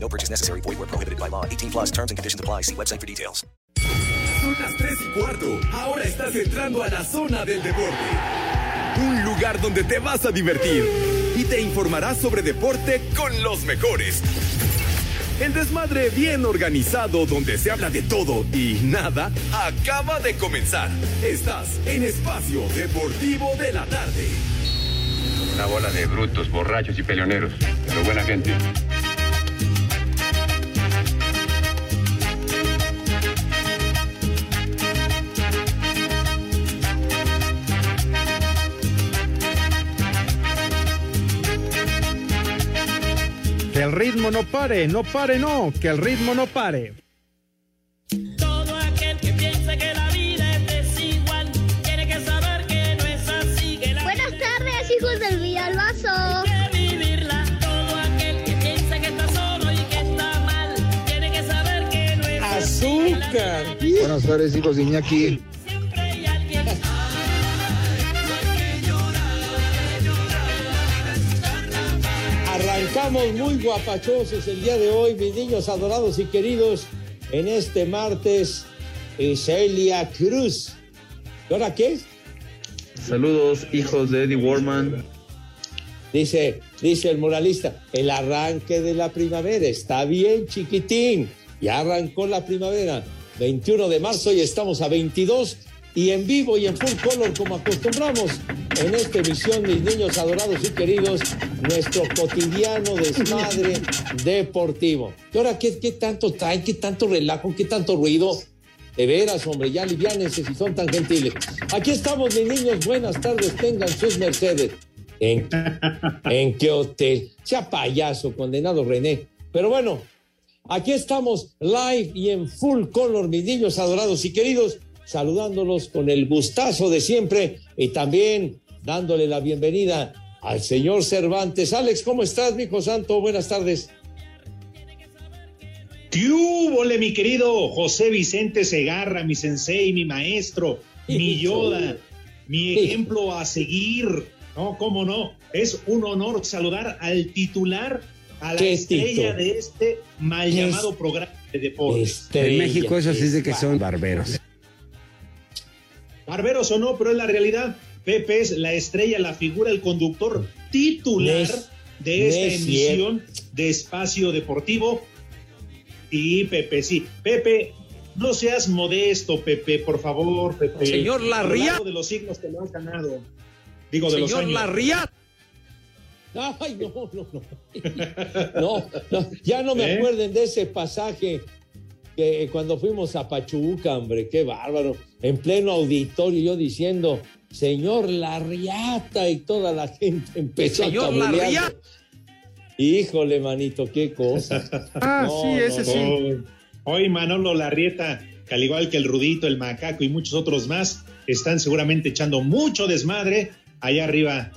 No purchase necessary. Void where prohibited by law. 18 plus terms and conditions apply. See website for details. Son las 3 y cuarto. Ahora estás entrando a la zona del deporte. Un lugar donde te vas a divertir y te informarás sobre deporte con los mejores. El desmadre bien organizado donde se habla de todo y nada acaba de comenzar. Estás en Espacio Deportivo de la Tarde. Una bola de brutos, borrachos y peleoneros, pero buena gente. Que el ritmo no pare, no pare, no, que el ritmo no pare. Todo aquel que piense que la vida es desigual tiene que saber que no es así. Que la Buenas tardes, hijos del Villalbazo. Azúcar. Buenas tardes, hijos de Iñaki. Arrancamos muy guapachosos el día de hoy, mis niños adorados y queridos, en este martes, eh, Celia Cruz. ¿Y ahora qué? Saludos, hijos de Eddie Warman. Dice, dice el moralista, el arranque de la primavera está bien, chiquitín. Ya arrancó la primavera. 21 de marzo y estamos a 22 y en vivo y en full color como acostumbramos en esta emisión, mis niños adorados y queridos, nuestro cotidiano desmadre deportivo. ¿Y ahora qué, qué tanto traen? ¿Qué tanto relajo? ¿Qué tanto ruido? De veras, hombre, ya liviánense si son tan gentiles. Aquí estamos, mis niños. Buenas tardes, tengan sus mercedes. ¿En, ¿En qué hotel? Sea payaso, condenado René. Pero bueno, aquí estamos live y en full color, mis niños adorados y queridos, saludándolos con el gustazo de siempre y también dándole la bienvenida al señor Cervantes. Alex, ¿cómo estás, mi hijo santo? Buenas tardes. ¿Qué húbole, mi querido José Vicente Segarra, mi sensei, mi maestro, mi Yoda, mi ejemplo a seguir? No, cómo no. Es un honor saludar al titular, a la ¿Qué estrella tito? de este mal ¿Qué llamado programa de deportes. Estrella, En México eso sí es de que son barberos. Barberos o no, pero es la realidad. Pepe es la estrella, la figura, el conductor titular de esta es emisión de Espacio Deportivo. Sí, Pepe, sí. Pepe, no seas modesto, Pepe, por favor, Pepe. Señor A lo Larriat. largo de los siglos te lo has ganado. Digo, de los Señor años. Larriat. Ay, no, no, no. No, no, ya no me ¿Eh? acuerden de ese pasaje que cuando fuimos a Pachuca, hombre, qué bárbaro. En pleno auditorio, yo diciendo, señor Larriata, y toda la gente empezó Señor a cabulear. Larriata. Híjole, manito, qué cosa. Ah, No, sí, ese no, sí. Hoy, hoy Manolo Larrieta, que al igual que el Rudito, el Macaco y muchos otros más, están seguramente echando mucho desmadre allá arriba,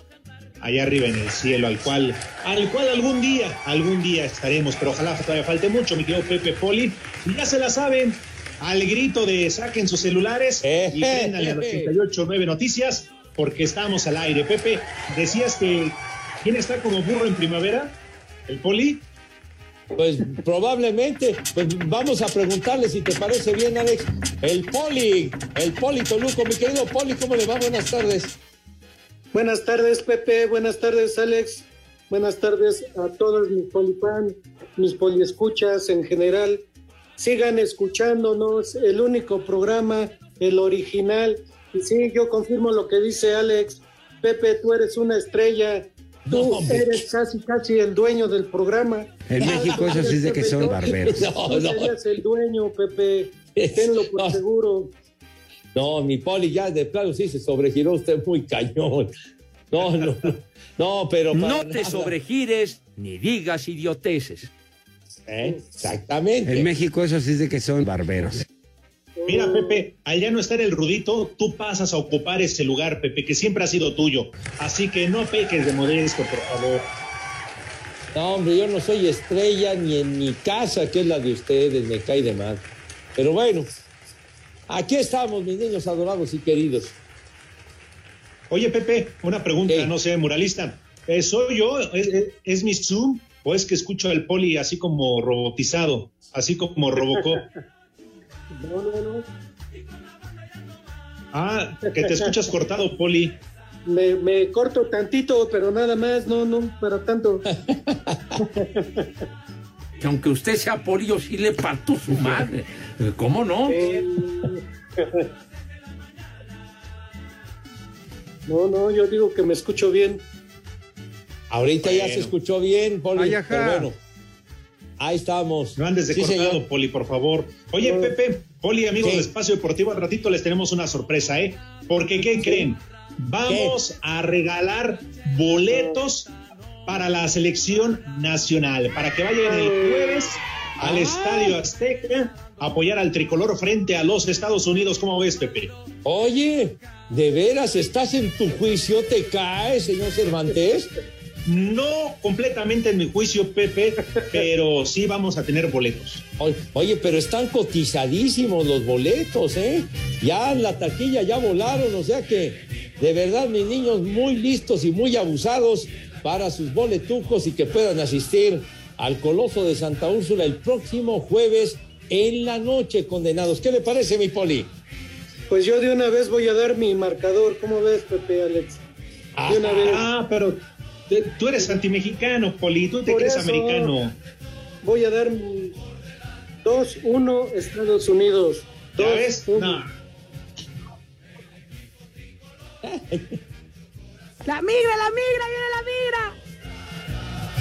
allá arriba en el cielo, al cual, al cual algún día, algún día estaremos, pero ojalá todavía falte mucho, mi querido Pepe Poli. Ya se la saben, al grito de saquen sus celulares Eh, y préndanle a los eh. 889 Noticias, porque estamos al aire. Pepe, decías que ¿quién está como burro en primavera? ¿El Poli? Pues probablemente, pues vamos a preguntarle si te parece bien, Alex. El Poli, el Poli Toluco, mi querido Poli, ¿cómo le va? Buenas tardes. Buenas tardes, Pepe. Buenas tardes, Alex. Buenas tardes a todos mis polifan, mis poliescuchas en general. Sigan escuchándonos, el único programa, el original. Y sí, yo confirmo lo que dice Alex. Pepe, tú eres una estrella. Tú No, eres casi, casi el dueño del programa. En México eso sí es de que son barberos. No, Tú no. serías el dueño, Pepe. Tenlo por No. seguro. No, mi Poli, ya de plano sí se sobregiró usted muy cañón. No, no, no, no, pero para No te nada. sobregires ni digas idioteces. ¿Eh? Exactamente. En México eso sí es de que son barberos. Mira, Pepe, allá no está el rudito, tú pasas a ocupar ese lugar, Pepe, que siempre ha sido tuyo. Así que no peques de modesto, por favor. No, hombre, yo no soy estrella ni en mi casa, que es la de ustedes, me cae de mal. Pero bueno, aquí estamos, mis niños adorados y queridos. Oye, Pepe, una pregunta, no sé, muralista. Eh, ¿Soy yo? ¿Es, es, es mi Zoom? ¿O es que escucho al poli así como robotizado? Así como Robocop. No, no, no. Ah, que te escuchas cortado, Poli. Me, me corto tantito, pero nada más, no, no, para tanto. Que aunque usted sea poli, yo sí le parto su madre. ¿Cómo no? Eh, No, no, yo digo que me escucho bien. Ahorita ya se escuchó bien, Poli. Ay, pero bueno, ahí estamos. No andes de Sí, cortado, señor. Poli, por favor. Oye. Pepe, Poli, amigos ¿Qué? de Espacio Deportivo, al ratito les tenemos una sorpresa, ¿eh? Porque, ¿qué creen? Vamos a regalar boletos para la selección nacional, para que vayan el jueves al Ah. Estadio Azteca a apoyar al tricolor frente a los Estados Unidos. ¿Cómo ves, Pepe? Oye, ¿de veras estás en tu juicio? ¿Te caes, señor Cervantes? No completamente en mi juicio, Pepe, pero sí vamos a tener boletos. Oye, pero están cotizadísimos los boletos, ¿eh? Ya la taquilla ya volaron, o sea que de verdad mis niños muy listos y muy abusados para sus boletucos y que puedan asistir al Coloso de Santa Úrsula el próximo jueves en la noche, condenados. ¿Qué le parece, mi poli? Pues yo de una vez voy a dar mi marcador. ¿Cómo ves, Pepe, Alex? De una vez. Ah, pero tú eres antimexicano, Poli, tú te Por crees americano. Voy a dar mi 2-1 Estados Unidos. ¿Ya 2-1. ves? No. La migra, la migra, viene la migra.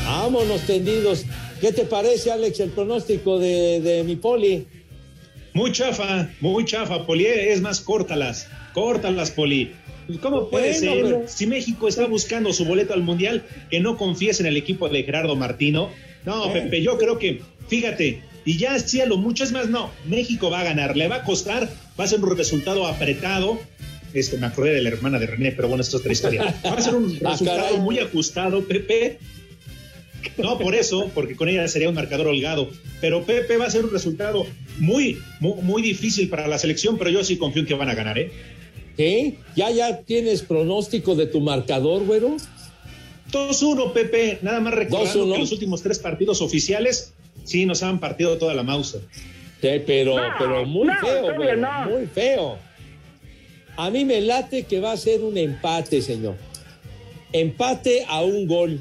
Vámonos tendidos. ¿Qué te parece, Alex, el pronóstico de, de mi poli? Muy chafa, muy chafa, Poli. Es más, córtalas, córtalas, Poli. ¿Cómo puede Bueno, ser? Si México está buscando su boleto al Mundial, que no confíes en el equipo de Gerardo Martino. No, Eh. Pepe, yo creo que, fíjate, y ya hacía lo mucho, es más, no, México va a ganar, le va a costar, va a ser un resultado apretado. Este, me acordé de la hermana de René, pero bueno, esto es otra historia. Va a ser un Ah, resultado muy ajustado, Pepe. No, por eso, porque con ella sería un marcador holgado. Pero Pepe va a ser un resultado muy, muy, muy difícil para la selección, pero yo sí confío en que van a ganar, ¿eh? ¿Qué? ¿Ya, ya tienes pronóstico de tu marcador, güero? 2-1, Pepe. Nada más recordando 2-1. que los últimos tres partidos oficiales sí nos han partido toda la mouse. Sí, pero, No, pero muy no, feo, no. muy feo. A mí me late que va a ser un empate, señor. Empate a un gol.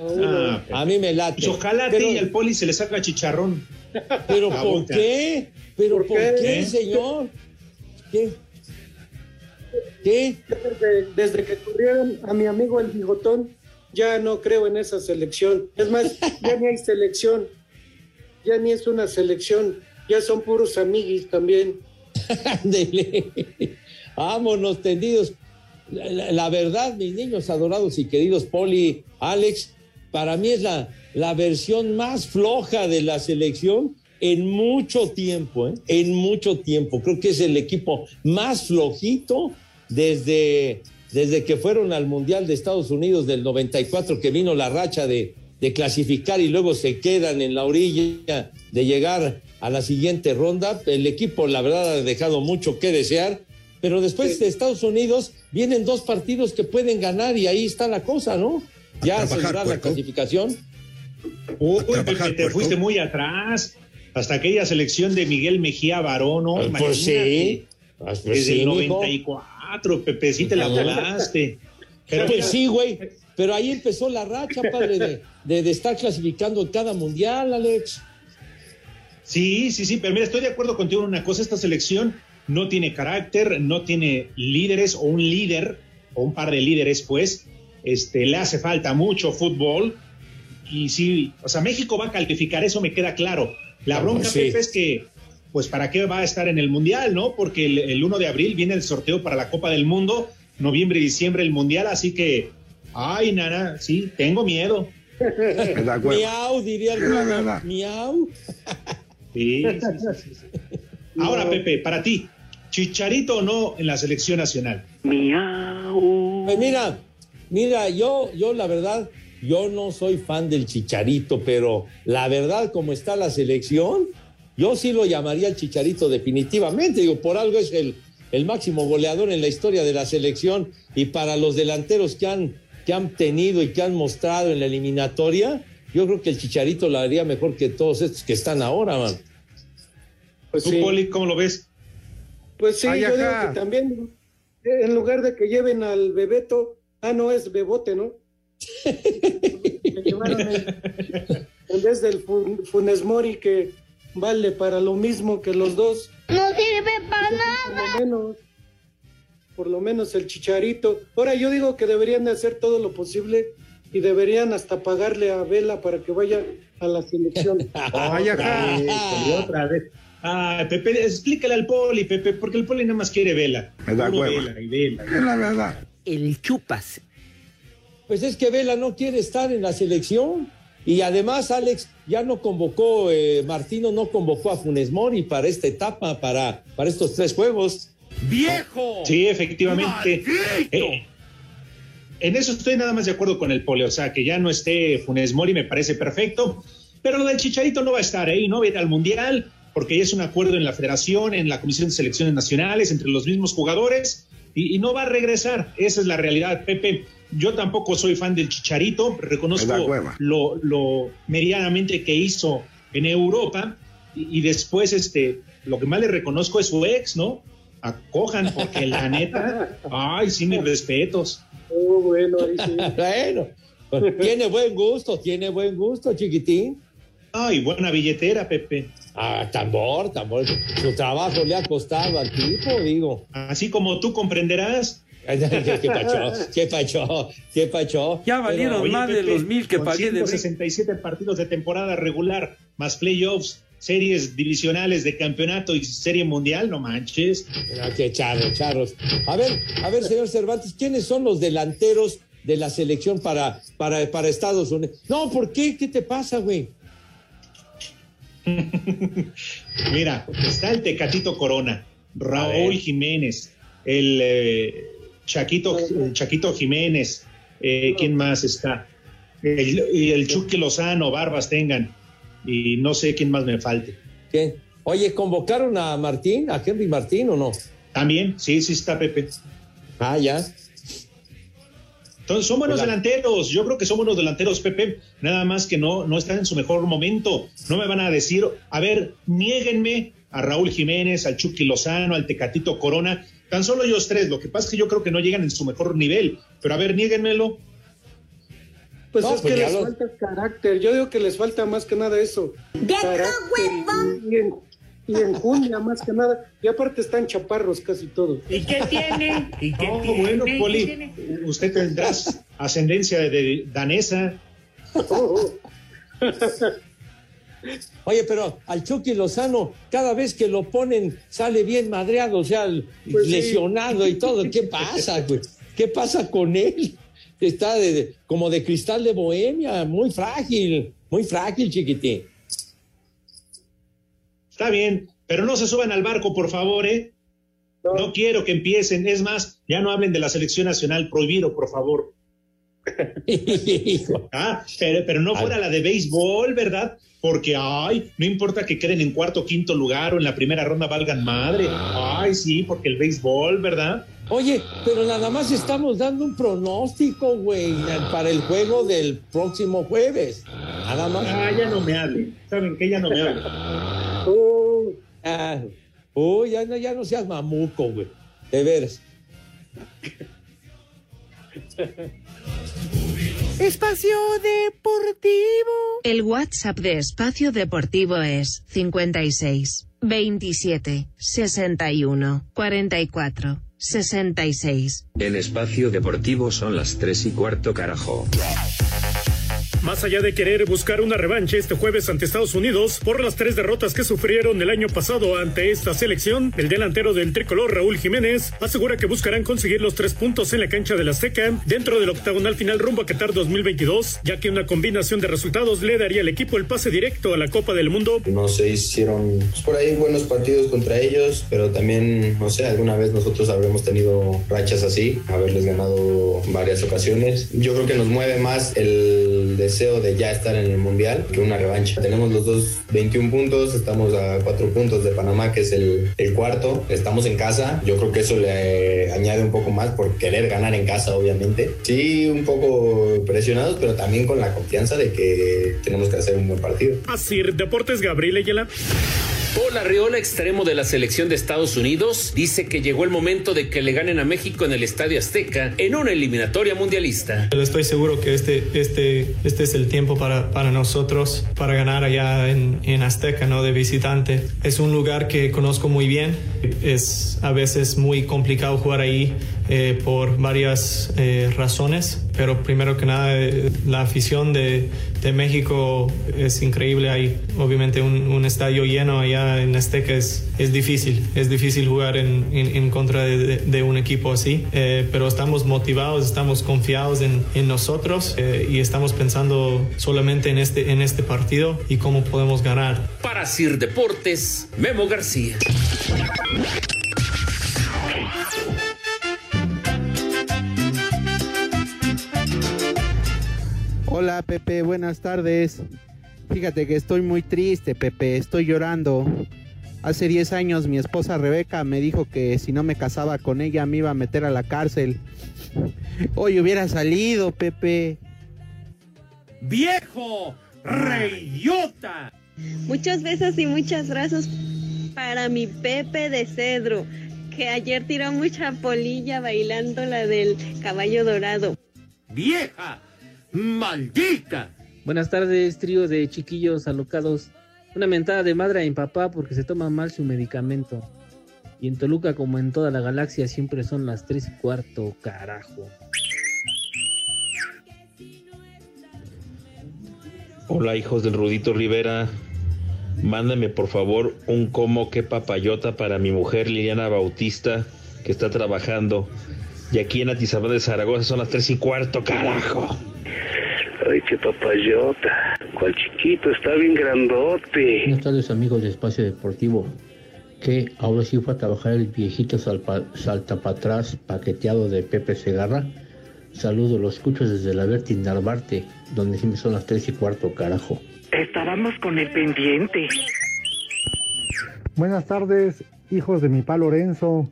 Ah. A mí me late. Pues ojalá a ti Pero- y al poli se le saca chicharrón. Pero ¿por qué? ¿Pero ¿Por por, qué? qué, ¿Eh? señor? ¿Qué? ¿Qué? Desde, desde que corrieron a mi amigo el bigotón, ya no creo en esa selección. Es más, ya ni hay selección. Ya ni es una selección. Ya son puros amiguis también. Ándele. Vámonos tendidos. La verdad, mis niños adorados y queridos Poli, Alex, para mí es la, la versión más floja de la selección en mucho tiempo, ¿eh? en mucho tiempo. Creo que es el equipo más flojito desde, desde que fueron al Mundial de Estados Unidos del 94, que vino la racha de, de clasificar y luego se quedan en la orilla de llegar a la siguiente ronda. El equipo, la verdad, ha dejado mucho que desear, pero después de Estados Unidos vienen dos partidos que pueden ganar y ahí está la cosa, ¿no? Ya trabajar, asegurar la clasificación. Uy, te fuiste muy atrás. Hasta aquella selección de Miguel Mejía Barón, ¿no? Pues sí. Pues Desde sí, el mijo. 94, Pepe, sí te la volaste. Pero Pues sí, güey. Pero ahí empezó la racha, padre, de, de, de estar clasificando en cada mundial, Alex. Sí, sí, sí, pero mira, estoy de acuerdo contigo en una cosa, esta selección no tiene carácter, no tiene líderes o un líder o un par de líderes, pues, este, le hace falta mucho fútbol y sí, o sea, México va a calificar, eso me queda claro. La bronca, sí. Pepe, es que, pues, ¿para qué va a estar en el Mundial, no? Porque el, el 1 de abril viene el sorteo para la Copa del Mundo, noviembre y diciembre el Mundial, así que, ay, nana, sí, tengo miedo. Miau, diría verdad. Miau. Sí, sí, sí, sí, sí. Ahora, Pepe, para ti, ¿Chicharito o no en la selección nacional? Pues mira, mira, yo, yo la verdad, yo no soy fan del Chicharito, pero la verdad, como está la selección, yo sí lo llamaría el Chicharito definitivamente. Digo, por algo es el, el máximo goleador en la historia de la selección y para los delanteros que han, que han tenido y que han mostrado en la eliminatoria, yo creo que el Chicharito la haría mejor que todos estos que están ahora, man. Pues ¿Tú, Poli, cómo lo ves? Pues sí, yo digo que también, en lugar de que lleven al Bebeto, ah, no, es Bebote, ¿no? en, vez del Funes Mori que vale para lo mismo que los dos. No sirve para nada. Por lo menos, por lo menos el chicharito. Ahora yo digo que deberían de hacer todo lo posible y deberían hasta pagarle a Vela para que vaya a la selección. Ay, acá. otra vez. Ah, Pepe, explícale al Poli, Pepe, porque el Poli nada más quiere Vela. Me da Vela y Vela. Es la verdad. El chupas. Pues es que Vela no quiere estar en la selección. Y además, Alex, ya no convocó, eh, Martino no convocó a Funes Mori para esta etapa, para, para estos tres juegos. ¡Viejo! Sí, efectivamente. Eh, en eso estoy nada más de acuerdo con el Poli. O sea, que ya no esté Funes Mori me parece perfecto. Pero lo del Chicharito no va a estar ahí, ¿no? Va a ir al Mundial porque ya es un acuerdo en la federación, en la Comisión de Selecciones Nacionales, entre los mismos jugadores, y, y no va a regresar. Esa es la realidad, Pepe. Yo tampoco soy fan del Chicharito, reconozco lo, lo, medianamente que hizo en Europa, y, y, después este, lo que más le reconozco es su ex, ¿no? Acojan, porque la neta, ay, sí, mis respetos. Oh, bueno, ahí sí. bueno, tiene buen gusto, tiene buen gusto, chiquitín. Ay, buena billetera, Pepe. Ah, tambor, tambor. Su trabajo le ha costado al tipo, digo. Así como tú comprenderás. ¿Qué pacho? ¿Qué pacho? ¿Qué pacho? Ya valieron más de Pepe, los mil que pagué de 167 partidos de temporada regular, más playoffs, series divisionales de campeonato y serie mundial, no manches. Ah, qué charros, charros. A ver, a ver, señor Cervantes, ¿quiénes son los delanteros de la selección para, para, para Estados Unidos? No, ¿por qué? ¿Qué te pasa, güey? Mira, está el Tecatito Corona, Raúl Jiménez, el eh, Chaquito, el Chaquito Jiménez, eh, ¿quién más está? El, y el Chucky Lozano, Barbas tengan, y no sé quién más me falte. ¿Quién? Oye, ¿convocaron a Martín, a Henry Martín o no? También, sí, sí está Pepe. Ah, ya. Entonces, son buenos Hola. delanteros. Yo creo que son buenos delanteros, Pepe. Nada más que no, no están en su mejor momento. No me van a decir, a ver, niéguenme a Raúl Jiménez, al Chucky Lozano, al Tecatito Corona. Tan solo ellos tres. Lo que pasa es que yo creo que no llegan en su mejor nivel. Pero a ver, niéguenmelo. Pues No, es pues que les lo- falta carácter. Yo digo que les falta más que nada eso. Y, y en, enjundia más que nada. Y aparte están chaparros casi todos. ¿Y qué tiene? ¿Y qué tiene? bueno, ¿Qué Poli, tiene? usted tendrás ascendencia de, de danesa. Oye, pero al Chucky Lozano, cada vez que lo ponen, sale bien madreado, o sea, Pues sí. lesionado y todo. ¿Qué pasa, güey? ¿Qué pasa con él? Está de- de- como de cristal de bohemia, muy frágil, muy frágil, chiquitín. Está bien, pero no se suban al barco, por favor, ¿eh? No quiero que empiecen. Es más, ya no hablen de la selección nacional, prohibido, por favor. Ah, pero, pero no fuera la de béisbol, ¿verdad? Porque, ay, no importa que queden en cuarto o quinto lugar o en la primera ronda valgan madre. Ay, sí, porque el béisbol, ¿verdad? Oye, pero nada más estamos dando un pronóstico, güey, para el juego del próximo jueves. Nada más. Ah, ya no me hablen. ¿Saben qué? Ya no me hablen. Oh, Ah, uy, ya no, ya no seas mamuco, güey. De veras. Espacio Deportivo. El WhatsApp de Espacio Deportivo es 56 27 61 44 66. En espacio deportivo son las tres y cuarto carajo. Más allá de querer buscar una revancha este jueves ante Estados Unidos por las tres derrotas que sufrieron el año pasado ante esta selección, el delantero del tricolor Raúl Jiménez asegura que buscarán conseguir los tres puntos en la cancha del Azteca dentro del octagonal final rumbo a Qatar 2022, ya que una combinación de resultados le daría al equipo el pase directo a la Copa del Mundo. No se hicieron pues, por ahí buenos partidos contra ellos, pero también, no sé, alguna vez nosotros habremos tenido rachas así, haberles ganado varias ocasiones. Yo creo que nos mueve más el deseo de ya estar en el Mundial que una revancha. Tenemos los dos 21 puntos, estamos a 4 puntos de Panamá, que es el, el cuarto. Estamos en casa, yo creo que eso le añade un poco más por querer ganar en casa, obviamente. Sí, un poco presionados, pero también con la confianza de que tenemos que hacer un buen partido. Así, Deportes Gabriel Ayala. Paul Arriola, extremo de la selección de Estados Unidos, dice que llegó el momento de que le ganen a México en el Estadio Azteca en una eliminatoria mundialista. Estoy seguro que este, este, este es el tiempo para, para nosotros, para ganar allá en, en Azteca, ¿no? De visitante. Es un lugar que conozco muy bien. Es a veces muy complicado jugar ahí eh, por varias eh, razones, pero primero que nada eh, la afición de, de, México es increíble. Hay obviamente un, un, estadio lleno allá en Azteca es, es difícil, es difícil jugar en, en, en contra de, de, un equipo así, pero estamos motivados, estamos confiados en, en nosotros y estamos pensando solamente en este, en este partido y cómo podemos ganar. Para Sir Deportes, Memo García. Hola Pepe, buenas tardes. Fíjate que estoy muy triste, Pepe, estoy llorando. Hace 10 años mi esposa Rebeca me dijo que si no me casaba con ella me iba a meter a la cárcel. Hoy hubiera salido, Pepe. ¡Viejo! ¡Reyota! Muchos besos y muchas gracias para mi Pepe de Cedro, que ayer tiró mucha polilla bailando la del caballo dorado. ¡Vieja! ¡Maldita! Buenas tardes, trío de chiquillos alocados. Una mentada de madre a mi papá porque se toma mal su medicamento. Y en Toluca, como en toda la galaxia, siempre son las 3 y cuarto, carajo. Hola, hijos del Rudito Rivera. Mándame por favor un como que papayota para mi mujer Liliana Bautista, que está trabajando. Y aquí en Atizapán de Zaragoza son las 3 y cuarto, carajo. Ay, qué papayota. Cuál chiquito, está bien grandote. Buenas tardes, amigos de Espacio Deportivo. Que ahora sí fue a trabajar el viejito salpa, salta para atrás paqueteado de Pepe Segarra. Saludo, lo escucho desde la Berti Narvarte, donde siempre son las 3 y cuarto, carajo. Estábamos con el pendiente. Buenas tardes, hijos de mi pa Lorenzo.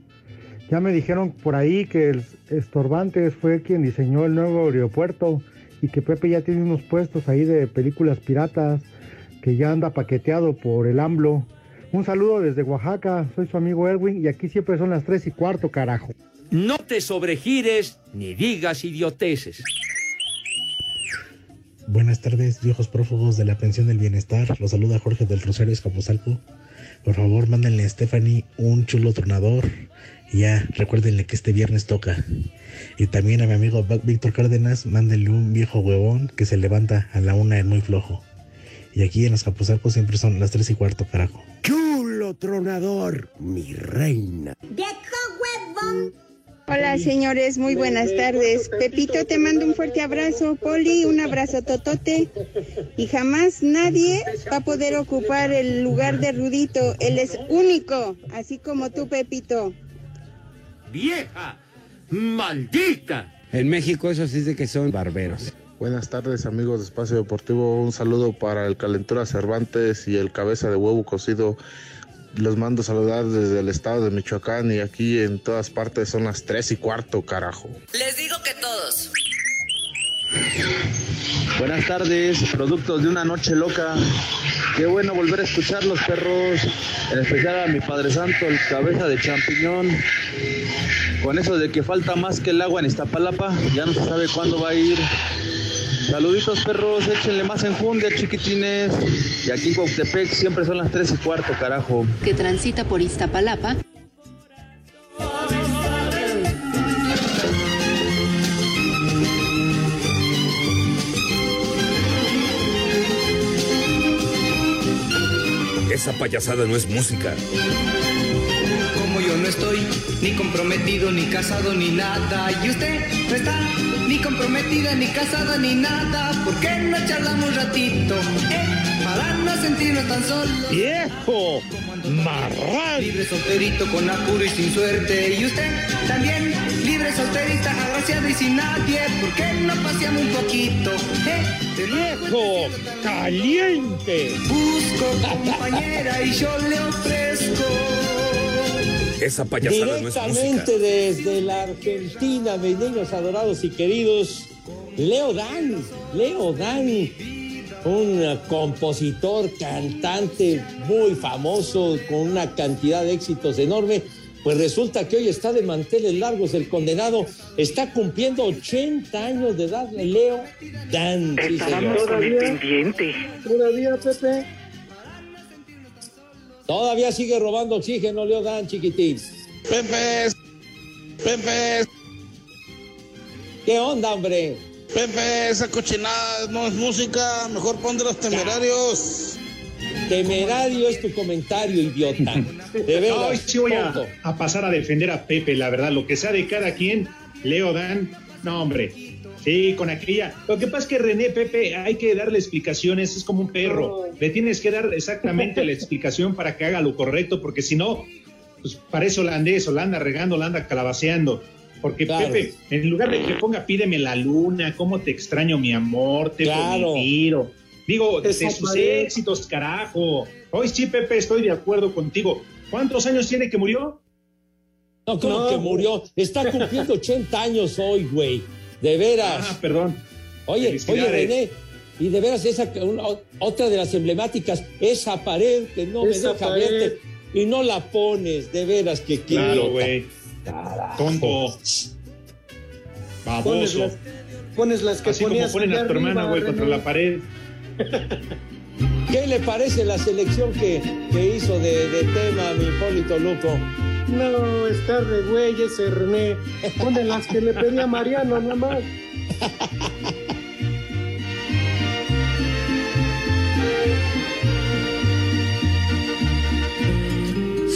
Ya me dijeron por ahí que el Estorbantes fue quien diseñó el nuevo aeropuerto y que Pepe ya tiene unos puestos ahí de películas piratas, que ya anda paqueteado por el AMLO. Un saludo desde Oaxaca, soy su amigo Erwin y aquí siempre son las 3 y cuarto, carajo. No te sobregires ni digas idioteces. Buenas tardes, viejos prófugos de la pensión del bienestar. Los saluda Jorge del Rosario Escaposalco. Por favor, mándenle a Stephanie un chulo tronador. Y ya, recuérdenle que este viernes toca. Y también a mi amigo Víctor Cárdenas, mándenle un viejo huevón que se levanta a la una en muy flojo. Y aquí en los Capuzalcos siempre son las tres y cuarto, carajo. Chulo tronador, mi reina. ¡Viejo huevón! Hola señores, muy buenas tardes. Pepito te mando un fuerte abrazo, Poli, un abrazo totote. Y jamás nadie va a poder ocupar el lugar de Rudito. Él es único, así como tú, Pepito. ¡Vieja! ¡Maldita! En México eso sí de que son barberos. Buenas tardes amigos de Espacio Deportivo, un saludo para el Calentura Cervantes y el Cabeza de Huevo Cocido. Los mando saludar desde el estado de Michoacán y aquí en todas partes son las 3 y cuarto, carajo. Les digo que todos. Buenas tardes, productos de una noche loca. Qué bueno volver a escuchar los perros, en especial a mi Padre Santo, el cabeza de champiñón. Con eso de que falta más que el agua en Iztapalapa, ya no se sabe cuándo va a ir. Saluditos perros, échenle más enjundia chiquitines. Y aquí en siempre son las 3 y cuarto, carajo. Que transita por Iztapalapa. Esa payasada no es música. No estoy ni comprometido, ni casado, ni nada. Y usted no está ni comprometida, ni casada, ni nada. ¿Por qué no charlamos un ratito? Eh, para no sentirnos tan solos. ¡Viejo! ¡Marrán! Libre solterito con apuro y sin suerte. Y usted también, libre solterita, agraciado y sin nadie. ¿Por qué no paseamos un poquito? Eh, ¡Viejo! ¡Caliente! Busco compañera y yo le ofrezco. Esa payasada no es música. Directamente desde la Argentina, mis niños adorados y queridos, Leo Dan, Leo Dan, un compositor, cantante muy famoso, con una cantidad de éxitos enorme. Pues resulta que hoy está de manteles largos el condenado, está cumpliendo 80 años de edad, Leo Dan. sí, señor. pendiente. Todavía, Pepe. Todavía sigue robando oxígeno, Leo Dan, chiquitín. Pepe, Pepe, ¿Qué onda, hombre? Pepe, esa cochinada no es música, mejor pon de los temerarios. Temerario es tu comentario, idiota. De veras, Hoy sí voy a, a pasar a defender a Pepe, la verdad, lo que sea de cada quien, Leo Dan, no hombre. Sí, con aquella. Lo que pasa es que René Pepe hay que darle explicaciones, es como un perro. Le tienes que dar exactamente la explicación para que haga lo correcto, porque si no, pues parece holandés, o la anda regando, la anda calabaceando. Porque Claro. Pepe, en lugar de que ponga pídeme la luna, cómo te extraño mi amor, te Claro. tiro. Digo, de sus éxitos, carajo. Hoy sí, Pepe, estoy de acuerdo contigo. ¿Cuántos años tiene que murió? No, como No. que murió. Está cumpliendo 80 años hoy, güey. De veras. Ah, perdón. Oye, oye. René. Y de veras, esa, una- otra de las emblemáticas, esa pared que no Esa me deja pared. verte y no la pones, de veras que qué Claro, güey. Tonto. Pones Baboso. las, pones las que Así como ponías ponen allá a tu hermana, güey, contra la pared. ¿Qué le parece la selección que, que hizo de, de tema mi Hipólito Luco? No, está re güey ese René. Pone las que le pedía Mariano nada más.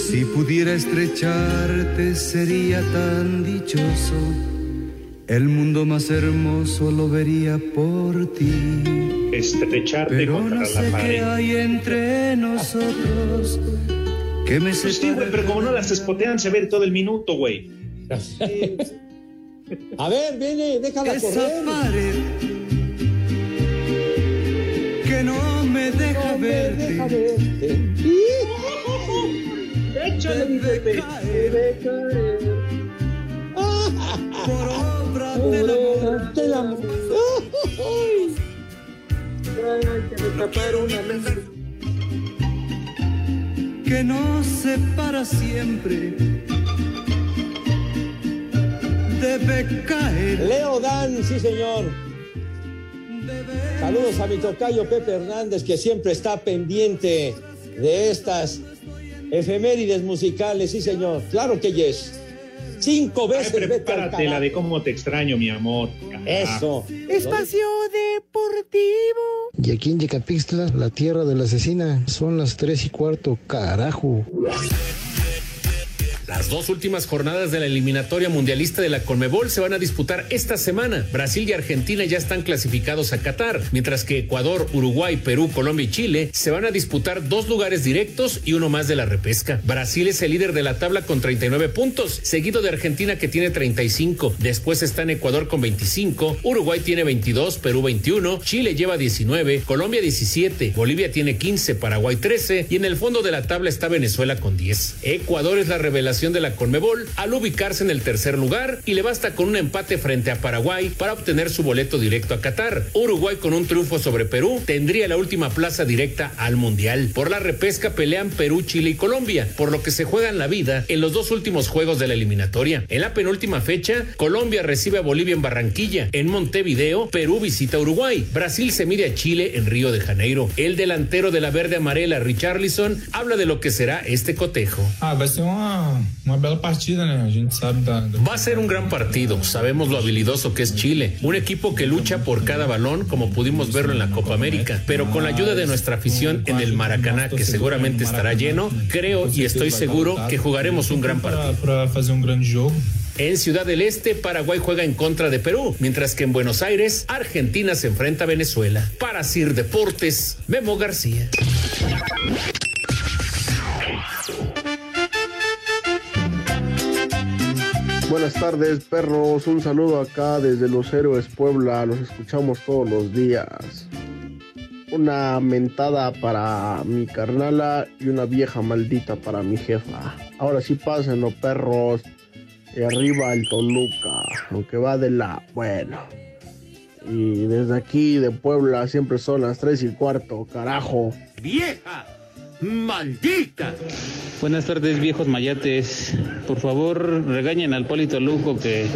Si pudiera estrecharte sería tan dichoso. El mundo más hermoso lo vería por ti. Estrecharte Pero contra no la sé qué hay entre nosotros que me Pues sí, separa. güey, pero como no las espotean, se ve todo el minuto, güey. A ver, viene, déjala Esa correr. pared que no me deja verte. Échale, mi Pepe. Debe caer. Por obra Por del amor. del amor. Ay, que me taparon una luz. Que nos separa siempre debe caer. Leo Dan, sí señor. Saludos a mi tocayo Pepe Hernández, que siempre está pendiente de estas efemérides musicales, sí señor. Claro que yes. Cinco Ay, veces al prepárate la de cómo te extraño, mi amor. Eso. Espacio Deportivo. Y aquí en Yecapixtla, la tierra de la asesina, son las tres y cuarto, carajo. Las dos últimas jornadas de la eliminatoria mundialista de la Conmebol se van a disputar esta semana. Brasil y Argentina ya están clasificados a Qatar, mientras que Ecuador, Uruguay, Perú, Colombia y Chile se van a disputar dos lugares directos y uno más de la repesca. Brasil es el líder de la tabla con 39 puntos, seguido de Argentina que tiene 35. Después están Ecuador con 25, Uruguay tiene 22, Perú 21, Chile lleva 19, Colombia 17, Bolivia tiene 15, Paraguay 13 y en el fondo de la tabla está Venezuela con 10. Ecuador es la revelación de la Conmebol al ubicarse en el tercer lugar y le basta con un empate frente a Paraguay para obtener su boleto directo a Qatar. Uruguay con un triunfo sobre Perú tendría la última plaza directa al Mundial. Por la repesca pelean Perú, Chile y Colombia, por lo que se juegan la vida en los dos últimos juegos de la eliminatoria. En la penúltima fecha, Colombia recibe a Bolivia en Barranquilla. En Montevideo, Perú visita a Uruguay. Brasil se mide a Chile en Río de Janeiro. El delantero de la verde amarela, Richarlison, habla de lo que será este cotejo. Ah, vai ser uma Uma bela partida, né? A gente sabe da. Va a ser un gran partido. Sabemos lo habilidoso que es Chile. Un equipo que lucha por cada balón, como pudimos verlo en la Copa América. Pero con la ayuda de nuestra afición en el Maracaná, que seguramente estará lleno, creo y estoy seguro que jugaremos un gran partido. Para fazer um grande jogo. En Ciudad del Este, Paraguay juega en contra de Perú, mientras que en Buenos Aires, Argentina se enfrenta a Venezuela. Para Sir Deportes, Memo García. Buenas tardes, perros. Un saludo acá desde Los Héroes Puebla. Los escuchamos todos los días. Una mentada para mi carnala y una vieja maldita para mi jefa. Ahora sí pásenlo, perros. Y arriba el Toluca, aunque va de la. Bueno. Y desde aquí de Puebla siempre son las 3 y cuarto, carajo. ¡Vieja! ¡Maldita! Buenas tardes, viejos mayates. Por favor, regañen al Polito Luco que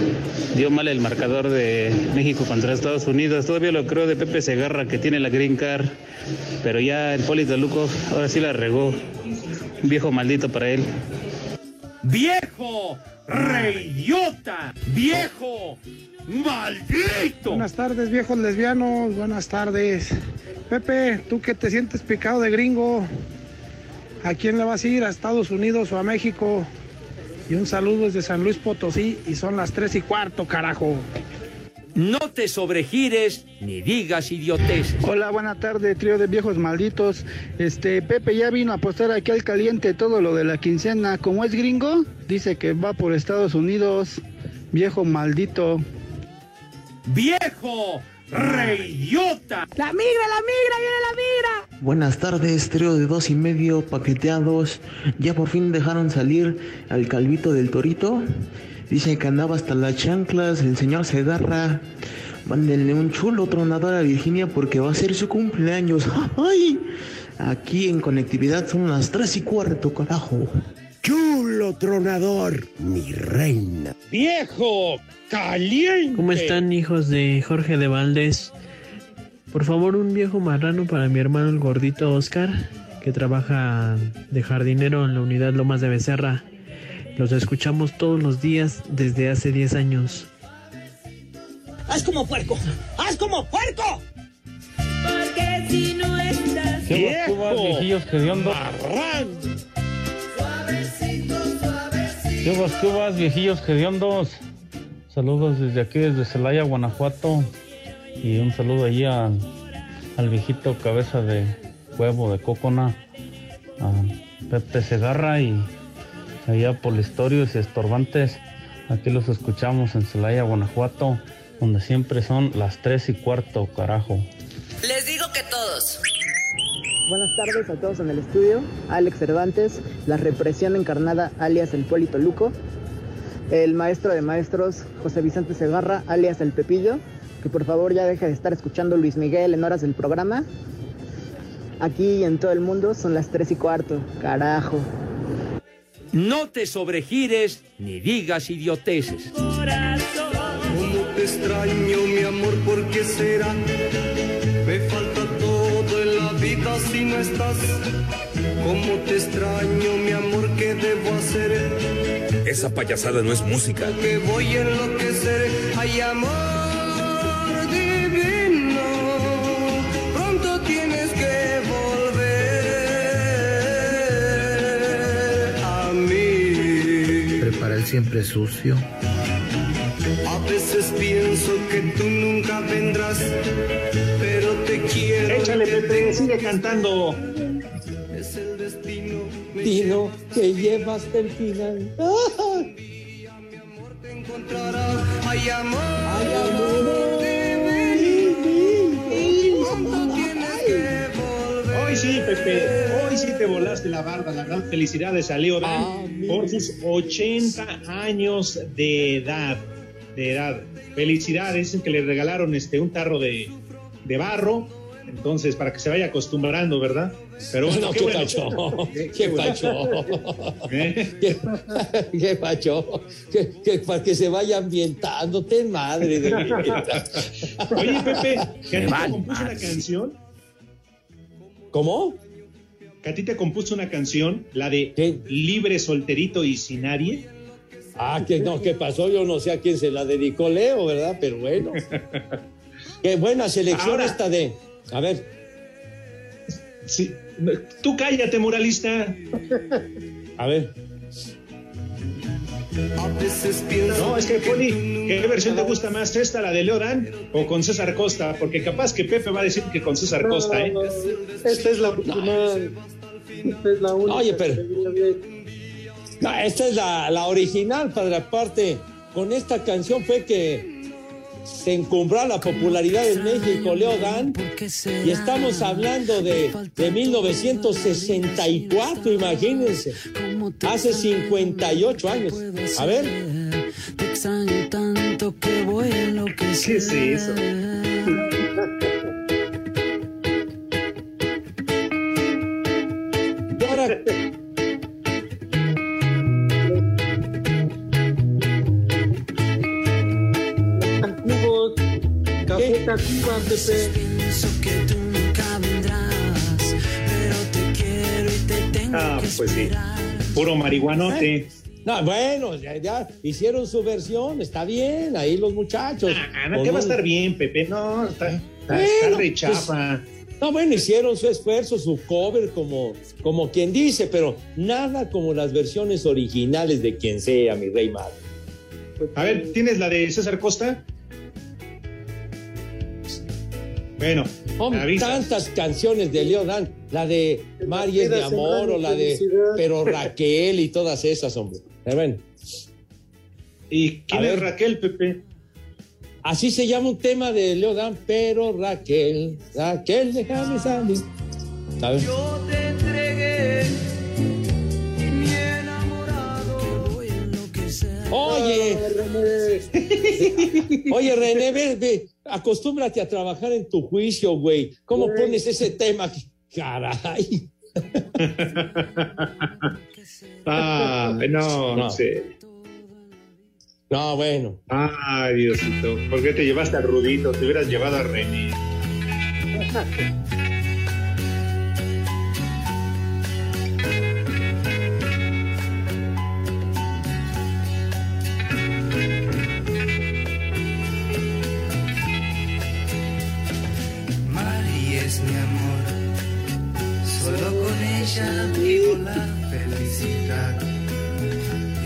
dio mal el marcador de México contra Estados Unidos. Todavía lo creo de Pepe Segarra que tiene la Green Card, pero ya el Polito Luco ahora sí la regó. Un viejo maldito para él. ¡Viejo! ¡Reyota! ¡Viejo! ¡Maldito! Buenas tardes, viejos lesbianos. Buenas tardes. Pepe, tú que te sientes picado de gringo, ¿a quién le vas a ir? ¿A Estados Unidos o a México? Y un saludo desde San Luis Potosí y son las tres y cuarto, carajo. No te sobregires ni digas idioteces. Hola, buena tarde, trío de viejos malditos. Este, Pepe ya vino a apostar aquí al caliente todo lo de la quincena. Como es gringo, dice que va por Estados Unidos. Viejo maldito. ¡Viejo! ¡Reyota! ¡La migra, la migra, viene la migra! Buenas tardes, trío de dos y medio paqueteados. Ya por fin dejaron salir al calvito del torito. Dice que andaba hasta las chanclas, el señor Segarra. Mándenle un chulo tronador a Virginia porque va a ser su cumpleaños. ¡Ay! Aquí en conectividad son las tres y cuarto, carajo. Chulo tronador, mi reina. ¡Viejo! ¡Caliente! ¿Cómo están, hijos de Jorge de Valdés? Por favor, un viejo marrano para mi hermano el gordito Oscar, que trabaja de jardinero en la unidad Lomas de Becerra. Los escuchamos todos los días desde hace 10 años. ¡Haz como puerco! ¡Haz como puerco! Porque si no estás ¿Qué cubas, hediondos? ¡Marrán! ¿Qué cubas, viejillos hediondos? Saludos desde aquí, desde Celaya, Guanajuato. Y un saludo allí al, al viejito cabeza de huevo de cocona, a Pepe Segarra y allá Polistorios y Estorbantes. Aquí los escuchamos en Celaya, Guanajuato, donde siempre son las 3 y cuarto, carajo. Les digo que todos. Buenas tardes a todos en el estudio. Alex Cervantes, la represión encarnada, alias el Polito Luco. El maestro de maestros, José Vicente Segarra, alias el Pepillo. Que por favor ya deje de estar escuchando Luis Miguel en horas del programa. Aquí y en todo el mundo son las 3 y cuarto. Carajo. No te sobregires ni digas idioteces. Cómo te extraño, mi amor, ¿por qué será? Vida si no estás. Cómo te extraño, mi amor, ¿qué debo hacer? Esa payasada no es música. Que voy a enloquecer. Ay, amor divino, pronto tienes que volver a mí. Prepara el siempre sucio. Veces pienso que tú nunca vendrás, pero te quiero. Échale, Pepe, sigue cantando. Es el destino. Dino, que llevas hasta el final. Ay, amor. Ay, amor. Pronto tienes que volver. Hoy sí, Pepe, hoy sí te volaste la barda, la gran felicidades a Leo Dan por sus 80 años de edad. De edad. Felicidades, dicen que le regalaron este un tarro de, de barro. Entonces, para que se vaya acostumbrando, ¿verdad? Pero bueno, No, qué pacho, Qué- pacho. ¿Eh? Qué, pacho. Que, que para que se vaya ambientando, ten madre de mi vida. Oye, Pepe, ¿que a ti te compuso una canción? ¿Cómo? que a ti te compuso una canción, la de Libre, Solterito y Sin Nadie. Ah, que no, ¿qué pasó? Yo no sé a quién se la dedicó Leo, ¿verdad? Pero bueno. Qué buena selección Ahora- esta de. A ver. Sí, tú cállate, muralista. A ver. No, es que Poli, ¿qué versión te gusta más? ¿Esta, la de Leodan o con César Costa? Porque capaz que Pepe va a decir que con César Costa, ¿eh? Esta es la original. Esta es la única. Oye, pero. Esta es la, la original, padre. Aparte, con esta canción fue que se encumbró la popularidad en México, Leo Dan. Y estamos hablando de, de 1964, imagínense. Hace 58 años. A ver. Te extraño tanto que voy a. ¿Qué es eso? Y te tengo Ah, pues sí. Puro marihuanote. no, bueno, ya, ya hicieron su versión, está bien, ahí los muchachos. Ah, no, que va a estar bien, Pepe. No, está, está, Bueno, está re pues. No, bueno, hicieron su esfuerzo, su cover, como, como quien dice, pero nada como las versiones originales de quien sea, mi rey madre. A ver, ¿tienes la de César Costa? Bueno, Hombre, avisa. tantas canciones de Leo Dan, la de Mari es de amor o la de. Pero Raquel y todas esas, hombre. Pero bueno, ¿Y quién A es ver. Raquel, Pepe? así se llama un tema de Leo Dan, pero Raquel, Raquel, déjame salir. Yo te Oye, oye, René, ve, ve, acostúmbrate a trabajar en tu juicio, güey. ¿Cómo pones ese tema? Caray. Ah, no, No. sé. No, bueno. Ay, Diosito. ¿Por qué te llevaste al Rudito? Te hubieras llevado a René.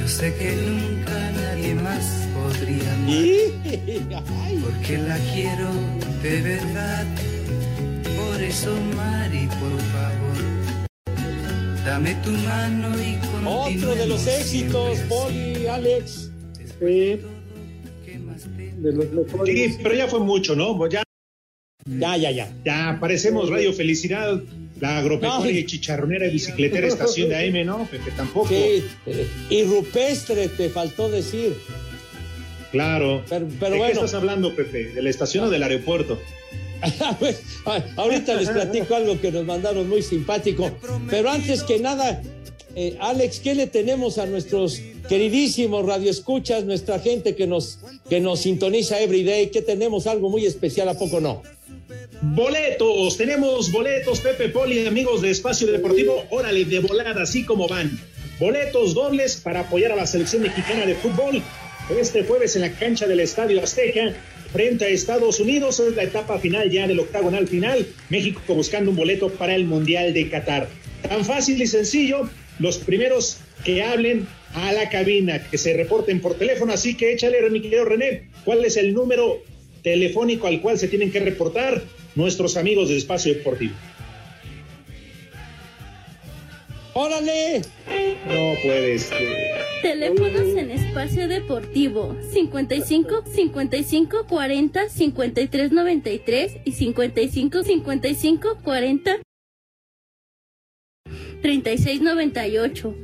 Yo sé que nunca nadie más podría amar, porque la quiero de verdad. Por eso, Mari, por favor, dame tu mano y Otro de los éxitos, Poli, Alex. Sí. De los mejores. Sí, pero ya fue mucho, ¿no? Ya, Ya, ya, ya. ya parecemos Radio Felicidad, la agropecuaria No. y chicharronera y bicicletera estación de AM, ¿no? Pepe tampoco. Sí, eh, y rupestre te faltó decir. Claro. Pero, pero ¿De bueno. qué estás hablando, Pepe? ¿De la estación o del aeropuerto? Ahorita les platico algo que nos mandaron muy simpático. Pero antes que nada, eh, Alex, ¿qué le tenemos a nuestros queridísimos radioescuchas, nuestra gente que nos, que nos sintoniza everyday? ¿Qué tenemos? Algo muy especial, ¿a poco no? Boletos, tenemos boletos, Pepe Poli, amigos de Espacio Deportivo, órale, de volada, así como van. Boletos dobles para apoyar a la selección mexicana de fútbol. Este jueves en la cancha del Estadio Azteca, frente a Estados Unidos, es la etapa final ya del octagonal final. México buscando un boleto para el Mundial de Qatar. Tan fácil y sencillo, los primeros que hablen a la cabina, que se reporten por teléfono, así que échale, mi querido René, ¿cuál es el número telefónico al cual se tienen que reportar nuestros amigos de Espacio Deportivo. ¡Órale! No puedes. eh, Teléfonos en espacio deportivo 55 55 40 53 93 y 55 55 40 36 98.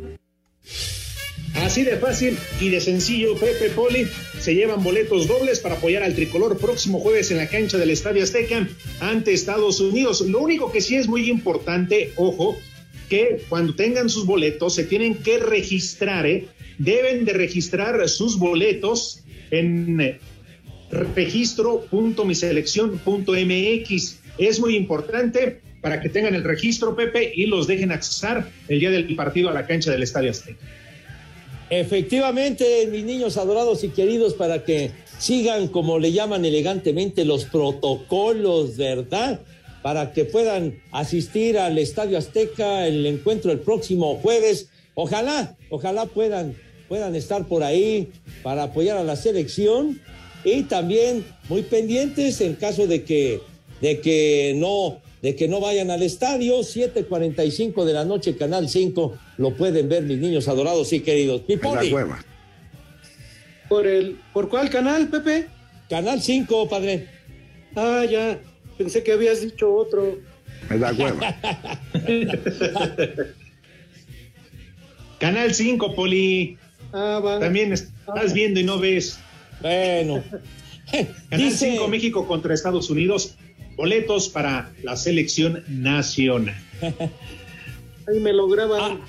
Así de fácil y de sencillo, Pepe Poli se llevan boletos dobles para apoyar al tricolor próximo jueves en la cancha del Estadio Azteca ante Estados Unidos. Lo único que sí es muy importante, ojo, que cuando tengan sus boletos se tienen que registrar, ¿eh? deben de registrar sus boletos en eh, registro.miselección.mx. Es muy importante para que tengan el registro, Pepe, y los dejen accesar el día del partido a la cancha del Estadio Azteca. Efectivamente, mis niños adorados y queridos, para que sigan, como le llaman elegantemente, los protocolos, ¿verdad? Para que puedan asistir al Estadio Azteca, el encuentro el próximo jueves. Ojalá, ojalá puedan, puedan estar por ahí para apoyar a la selección y también muy pendientes en caso de que, de que no de que no vayan al estadio, 7:45 de la noche, Canal 5, lo pueden ver mis niños adorados y queridos. Mi Poli. ¿Por, el, ¿Por cuál canal, Pepe? Canal 5, padre. Ah, ya. Pensé que habías dicho otro. Me da hueva. Canal 5, Poli. Ah, va. También estás viendo y no ves. Bueno. Canal Dice- 5 México contra Estados Unidos. Boletos para la selección nacional. Ahí me lo graban.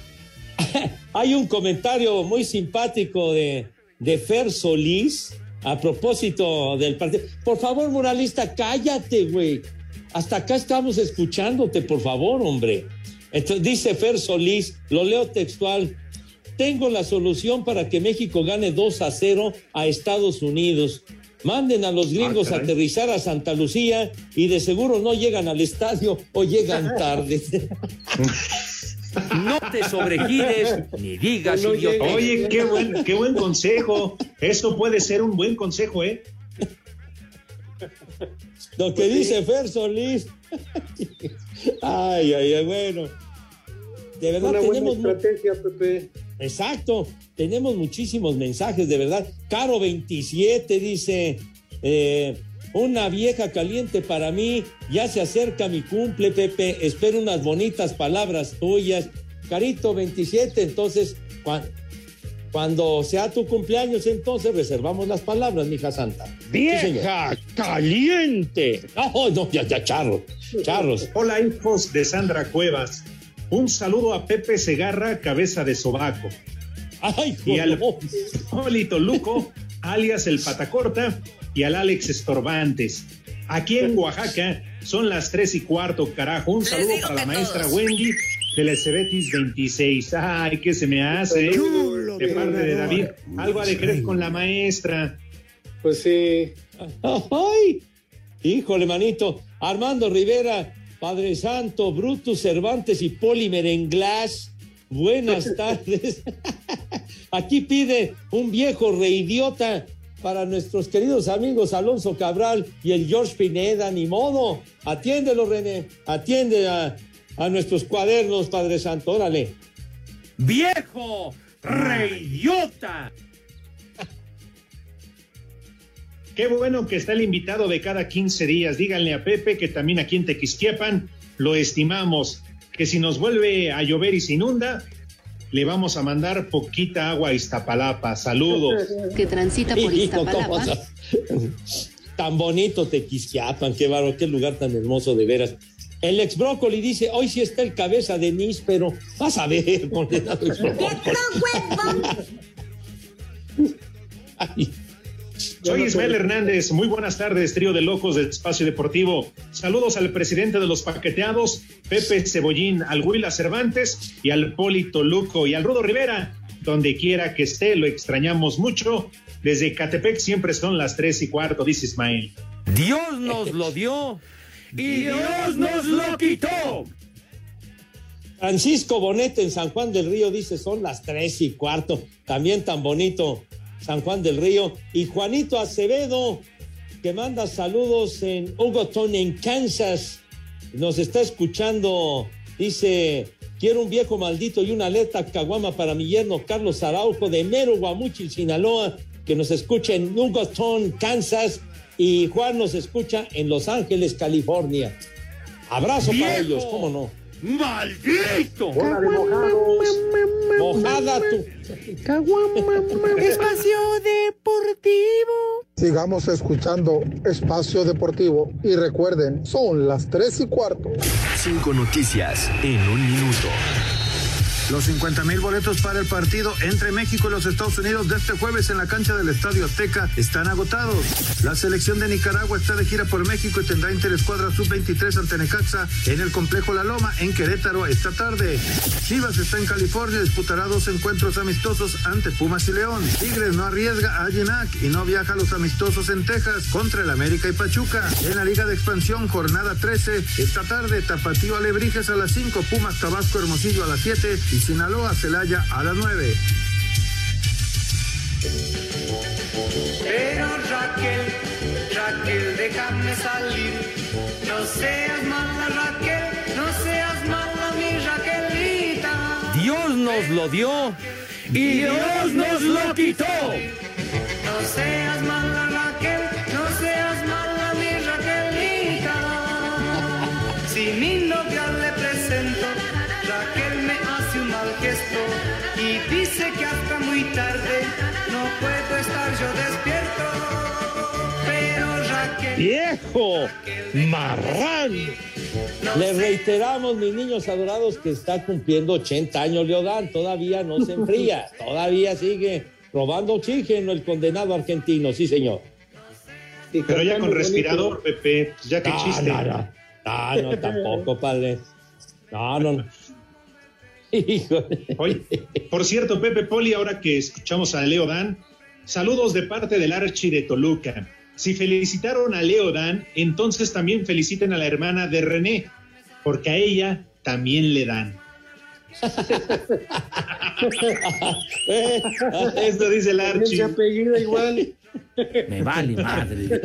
Hay un comentario muy simpático de, de Fer Solís a propósito del partido. Por favor, muralista, cállate, güey. Hasta acá estamos escuchándote, por favor, hombre. Entonces dice Fer Solís, lo leo textual. Tengo la solución para que México gane 2 a 0 a Estados Unidos. Manden a los gringos a aterrizar a Santa Lucía y de seguro no llegan al estadio o llegan tarde. No te sobregires ni digas No idiota. Oye, qué buen, qué buen consejo. Esto puede ser un buen consejo, ¿eh? Lo que dice Fer Solís. Ay, ay, ay, bueno. De verdad Una buena tenemos. mu- estrategia, Pepe. Exacto, tenemos muchísimos mensajes, de verdad. Caro 27 dice: eh, Una vieja caliente para mí, ya se acerca mi cumple, Pepe. Espero unas bonitas palabras tuyas. Carito 27, entonces, cua- cuando sea tu cumpleaños, entonces reservamos las palabras, mija santa. Sí. ¡Vieja caliente! No, no, ya, ya, charros, charros. Hola, hijos de Sandra Cuevas. Un saludo a Pepe Segarra, cabeza de sobaco. Ay, Y al. Polito Luco, alias el Patacorta, y al Alex Estorbantes. Aquí en Oaxaca son las tres y cuarto, carajo. Un saludo para la maestra todos. Wendy de la Cebetis 26. Ay, ¿qué se me hace? eh? Chulo, De parte de David. Algo ha de creer reina. con la maestra. Pues sí. ¡Ay! Híjole, manito. Armando Rivera, Padre Santo, Brutus Cervantes y Poli Merenglass. Buenas tardes. Aquí pide un viejo reidiota para nuestros queridos amigos Alonso Cabral y el George Pineda. Ni modo. Atiéndelo, René. Atiende a, a nuestros cuadernos, Padre Santo. Órale. ¡Viejo! ¡Reidiota! Qué bueno que está el invitado de cada 15 días. Díganle a Pepe que también aquí en Tequisquiapan lo estimamos. Que si nos vuelve a llover y se inunda, le vamos a mandar poquita agua a Iztapalapa. Saludos. que transita por Hijo, ¿cómo Iztapalapa. Tan bonito Tequisquiapan, qué bárbaro, qué lugar tan hermoso de veras. El ex brócoli dice, hoy sí está el cabeza de Nis, pero vas a ver, condenado ex brócoli. Ay, Soy Ismael Hernández. Muy buenas tardes, trío de locos del Espacio Deportivo. Saludos al presidente de los paqueteados, Pepe Cebollín, al Huila Cervantes y al Polito Luco y al Rudo Rivera. Donde quiera que esté, lo extrañamos mucho. Desde Catepec siempre son las tres y cuarto, dice Ismael. Dios nos lo dio y Dios nos lo quitó. Francisco Bonet en San Juan del Río dice, son las tres y cuarto. También tan bonito San Juan del Río. Y Juanito Acevedo, que manda saludos en Hugoton, en Kansas. Nos está escuchando, dice, quiero un viejo maldito y una aleta caguama para mi yerno Carlos Araujo de Mero, Guamuchil, Sinaloa, que nos escucha en Hugoton, Kansas. Y Juan nos escucha en Los Ángeles, California. Abrazo para ellos, ¿cómo no? ¡Maldito! Mojada tu. Espacio Deportivo. Sigamos escuchando Espacio Deportivo y recuerden, son las tres y cuarto. Cinco noticias en un minuto. Los 50 mil boletos para el partido entre México y los Estados Unidos de este jueves en la cancha del Estadio Azteca están agotados. La selección de Nicaragua está de gira por México y tendrá interescuadra sub-23 ante Necaxa en el complejo La Loma en Querétaro esta tarde. Chivas está en California y disputará dos encuentros amistosos ante Pumas y León. Tigres no arriesga a Ginac y no viaja a los amistosos en Texas contra el América y Pachuca. En la Liga de Expansión, jornada 13, esta tarde Tapatío Alebrijes a las 5, Pumas Tabasco Hermosillo a las 7 y Sinaloa Celaya a las 9. Pero Raquel, Raquel, déjame salir. No seas mala, Raquel, no seas mala, mi Raquelita. Dios nos lo dio y Dios nos lo quitó. No seas mala, Raquel, yo despierto. Pero Raquel. ¡Viejo! ¡Marrán! Le reiteramos, mis niños adorados, que está cumpliendo 80 años Leodán. Todavía no se enfría. Todavía sigue robando oxígeno el condenado argentino. Sí, señor. Pero ya con respirador, Pepe, pues ya que No, chiste. no, no. No, no, tampoco, padre. No, no, no. Híjole. Oye, por cierto, Pepe Poli, ahora que escuchamos a Leo Dan, saludos de parte del Archi de Toluca. Si felicitaron a Leo Dan, entonces también feliciten a la hermana de René, porque a ella también le dan. Eso dice el Archi. Ese apellido igual. Me vale madre.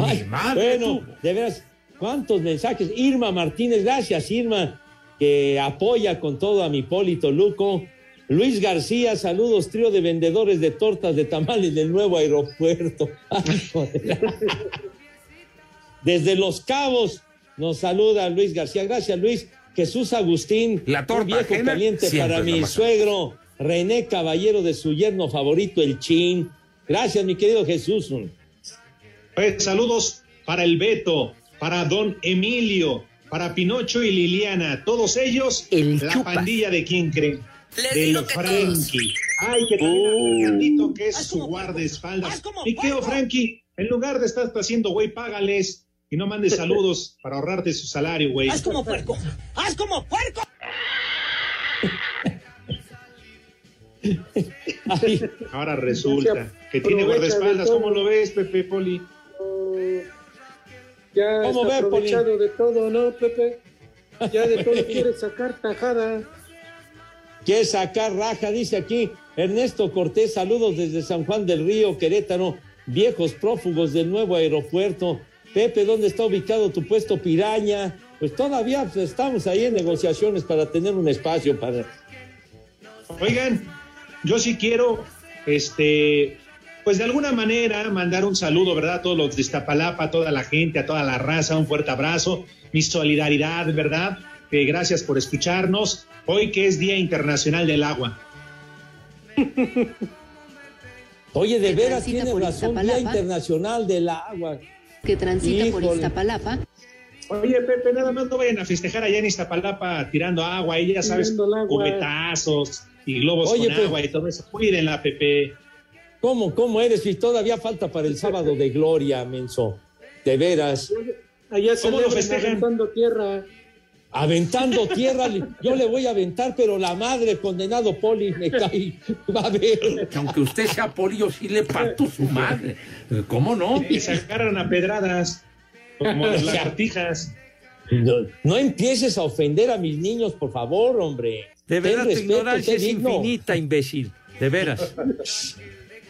Ay, bueno, de veras, ¿cuántos mensajes? Irma Martínez, gracias, Irma, que apoya con todo a mi Polito Luco. Luis García, saludos, trío de vendedores de tortas de tamales del nuevo aeropuerto. Desde Los Cabos nos saluda Luis García. Gracias, Luis. Jesús Agustín, La torta un viejo ajena caliente para mi suegro, René Caballero de su yerno favorito, el Chin. Gracias, mi querido Jesús. Pues, saludos para el Beto, para Don Emilio, para Pinocho y Liliana, todos ellos, la pandilla de quién creen. Les de digo los que Frankie. Ay, que también a Fernandito, que es su guardaespaldas. Mi querido Frankie, en lugar de estar haciendo güey, págales y no mandes saludos para ahorrarte su salario, güey. ¡Haz como puerco! ¡Haz como puerco! Ahora resulta que tiene guardaespaldas. ¿Cómo lo ves, Pepe Poli? Ya ¿Cómo está aprovechado de todo, ¿no, Pepe? Ya de todo quiere sacar tajada. Quiere sacar raja, dice aquí Ernesto Cortés, saludos desde San Juan del Río, Querétaro, viejos prófugos del nuevo aeropuerto. Pepe, ¿dónde está ubicado tu puesto piraña? Pues todavía pues, estamos ahí en negociaciones para tener un espacio para... Oigan, yo sí quiero, este, pues de alguna manera mandar un saludo, ¿verdad? A todos los de Iztapalapa, a toda la gente, a toda la raza, un fuerte abrazo, mi solidaridad, ¿verdad? Eh, gracias por escucharnos. Hoy que es Día Internacional del Agua. Oye, de veras tiene por razón, Día. Internacional del Agua. que transita por Híjole. Iztapalapa. Oye, Pepe, nada más no vayan a festejar allá en Iztapalapa tirando agua, y ya sabes, cubetazos y globos Oye, con pues- agua y todo eso. Cuídenla, Pepe. ¿Cómo, cómo eres? Y todavía falta para el sábado de gloria, menso. De veras. Allá ¿Cómo lo festejan? tierra. Aventando tierra, yo le voy a aventar, pero la madre, condenado Poli, me cae. Va a ver. Que aunque usted sea polillo, sí le parto su madre. ¿Cómo no? Que se agarran a pedradas, como las lagartijas. No, no empieces a ofender a mis niños, por favor, hombre. De veras, tu ignorancia es digno. infinita, imbécil. De veras.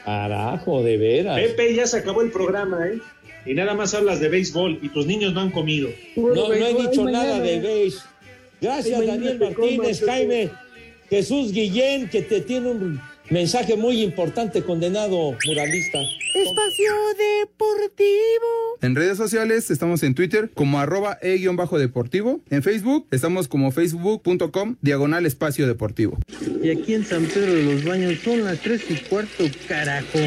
Carajo, de veras. Pepe, ya se acabó el programa, ¿eh? Y nada más hablas de béisbol y tus niños no han comido. No, no he dicho mañana. nada de beige. Gracias, Ay, Daniel Martínez, Pepe. Jaime, Jesús Guillén, que te tiene un mensaje muy importante, condenado muralista. Espacio Deportivo. En redes sociales estamos en Twitter como arroba e-deportivo. En Facebook estamos como facebook.com diagonal espacio deportivo. Y aquí en San Pedro de los Baños son las tres y cuarto, carajo.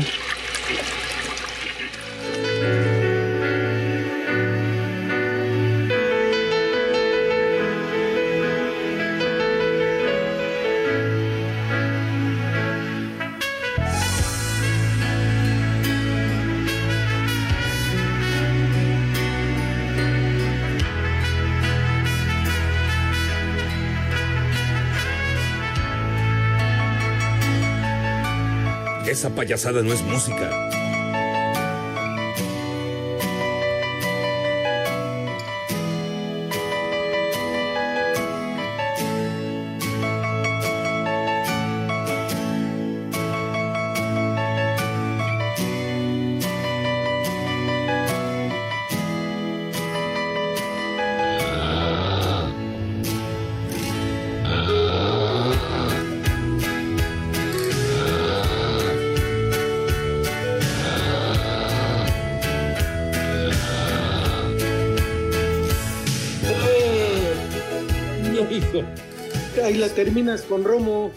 Payasada no es música. Ahí la terminas con Romo.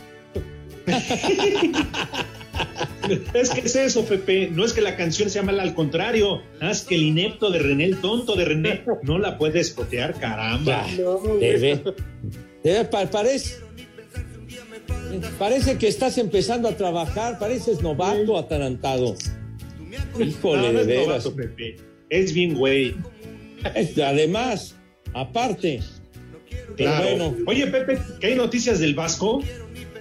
Es que es eso, Pepe. No es que la canción sea mala, al contrario. Haz que el inepto de René, el tonto de René, no la puedes cotear, caramba. Debe. Debe, pa- parece, parece que estás empezando a trabajar, pareces novato atarantado. Híjole, No, no de es veras. novato, Pepe. Es bien, güey. Además, aparte. Claro. bueno. Oye, Pepe, ¿que hay noticias del Vasco?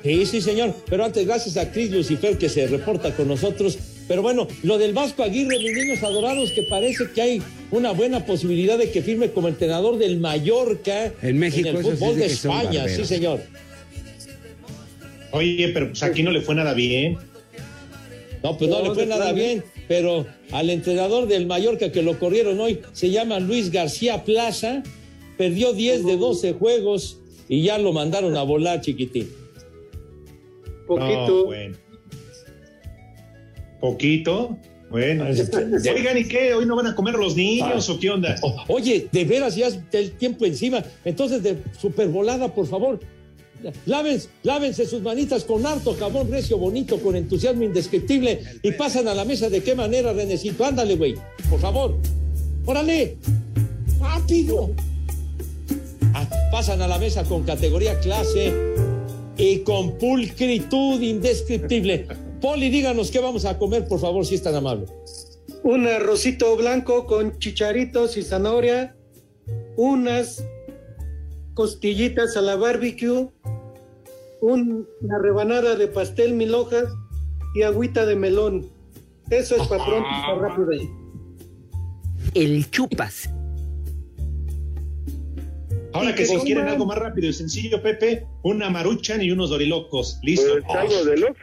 Sí, sí, señor. Pero antes, gracias a Cris Lucifer que se reporta con nosotros. Pero bueno, lo del Vasco Aguirre, mis niños adorados, que parece que hay una buena posibilidad de que firme como entrenador del Mallorca En México, el eso sí fútbol de España, sí, señor. Oye, pero pues aquí no le fue nada bien. No, pues no, No, le fue nada bien, pero al entrenador del Mallorca que lo corrieron hoy se llama Luis García Plaza, perdió 10 de 12 juegos y ya lo mandaron a volar, chiquitín. Poquito. No, bueno. Poquito. Bueno. Oigan, ¿y qué? ¿Hoy no van a comer los niños o qué onda? O- Oye, de veras, ya es el tiempo encima. Entonces, de supervolada, por favor. Lávense, lávense sus manitas con harto jabón recio, bonito, con entusiasmo indescriptible y pasan a la mesa. ¿De qué manera, Renecito? Ándale, güey, por favor. Órale, rápido. Pasan a la mesa con categoría clase y con pulcritud indescriptible. Poli, díganos qué vamos a comer, por favor, si es tan amable. Un arrocito blanco con chicharitos y zanahoria. Unas costillitas a la barbecue. un- una rebanada de pastel mil hojas y agüita de melón. Eso es para pronto y para rápido. El chupas. Ahora que que si quieren algo más rápido y sencillo, Pepe, una maruchan y unos dorilocos. Listo.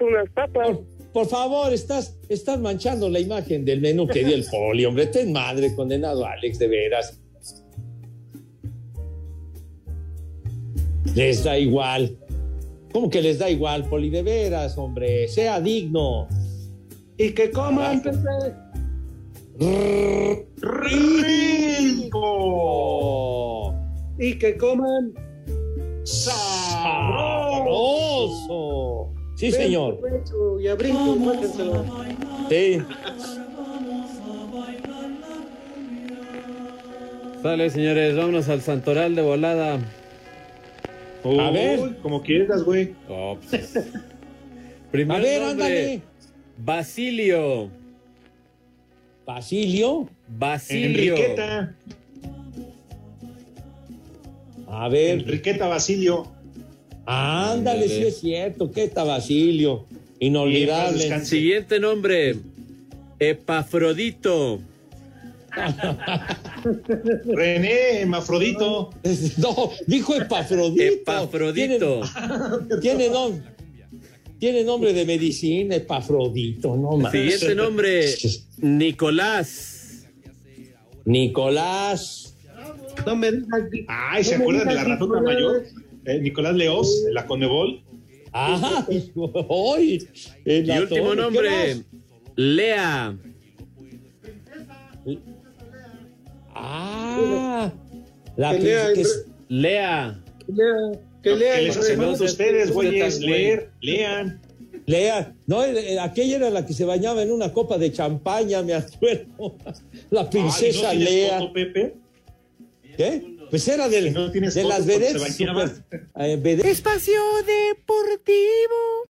unas papas. Por, por favor, estás, estás manchando la imagen del menú que dio el poli, hombre. Ten madre, condenado Alex, de veras. Les da igual. ¿Cómo que les da igual, poli? De veras, hombre. Sea digno. Y que coman, Pepe. ¡Rico! Y que coman. ¡Sabroso! Sí, Ven, señor. Y a brinco. Sí. Sale, señores, vámonos al Santoral de volada. A ver. Como quieras, güey. Oh, pues. Primer A ver, nombre, ándale. Basilio. ¿Basilio? Basilio. Enriqueta. A ver. Enriqueta Basilio. Ándale, Ándale. sí es cierto. ¿Qué está Basilio? Inolvidable. Siguiente nombre. Epafrodito. René Mafrodito. No, dijo Epafrodito. Epafrodito. Tiene, tiene nom- tiene nombre de medicina, Epafrodito. No más. Siguiente nombre. Nicolás. Nicolás. No me digas. Ay, ¿se acuerdan de la ratota mayor? Eh, Nicolás Leos, la Conebol. Ajá. Hoy. Y último torre. ¿Qué nombre. Lea. Ah. La Que lea que es- Lea. Lea, que lea Que les hace falta a ustedes, güeyes. güey. Leer, lean. Lea. No, eh, aquella era la que se bañaba en una copa de champaña, me acuerdo. La princesa Ay, ¿no tienes Lea. foto, Pepe? ¿Qué? Pues era del- Si no tienes de las vedettes. super- eh, vedettes Espacio Deportivo.